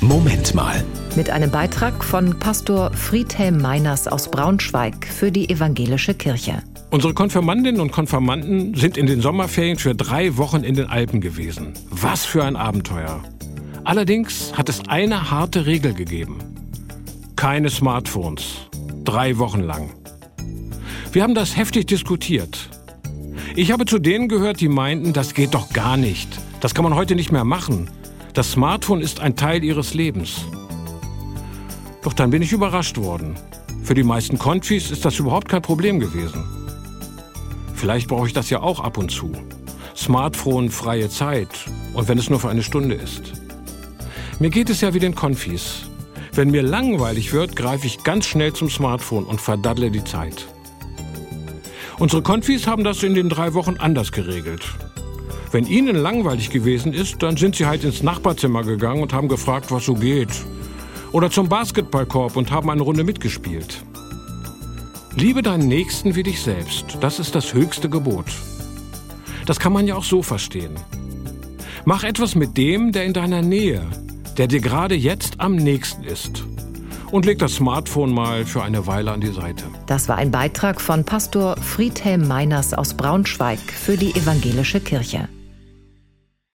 Moment mal. Mit einem Beitrag von Pastor Friedhelm Meiners aus Braunschweig für die Evangelische Kirche. Unsere Konfirmandinnen und Konfirmanden sind in den Sommerferien für drei Wochen in den Alpen gewesen. Was für ein Abenteuer. Allerdings hat es eine harte Regel gegeben. Keine Smartphones. Drei Wochen lang. Wir haben das heftig diskutiert. Ich habe zu denen gehört, die meinten, das geht doch gar nicht. Das kann man heute nicht mehr machen. Das Smartphone ist ein Teil ihres Lebens. Doch dann bin ich überrascht worden. Für die meisten Konfis ist das überhaupt kein Problem gewesen. Vielleicht brauche ich das ja auch ab und zu. Smartphone, freie Zeit. Und wenn es nur für eine Stunde ist. Mir geht es ja wie den Konfis. Wenn mir langweilig wird, greife ich ganz schnell zum Smartphone und verdaddle die Zeit. Unsere Konfis haben das in den drei Wochen anders geregelt. Wenn ihnen langweilig gewesen ist, dann sind sie halt ins Nachbarzimmer gegangen und haben gefragt, was so geht. Oder zum Basketballkorb und haben eine Runde mitgespielt. Liebe deinen Nächsten wie dich selbst. Das ist das höchste Gebot. Das kann man ja auch so verstehen. Mach etwas mit dem, der in deiner Nähe, der dir gerade jetzt am nächsten ist und leg das Smartphone mal für eine Weile an die Seite. Das war ein Beitrag von Pastor Friedhelm Meiners aus Braunschweig für die Evangelische Kirche.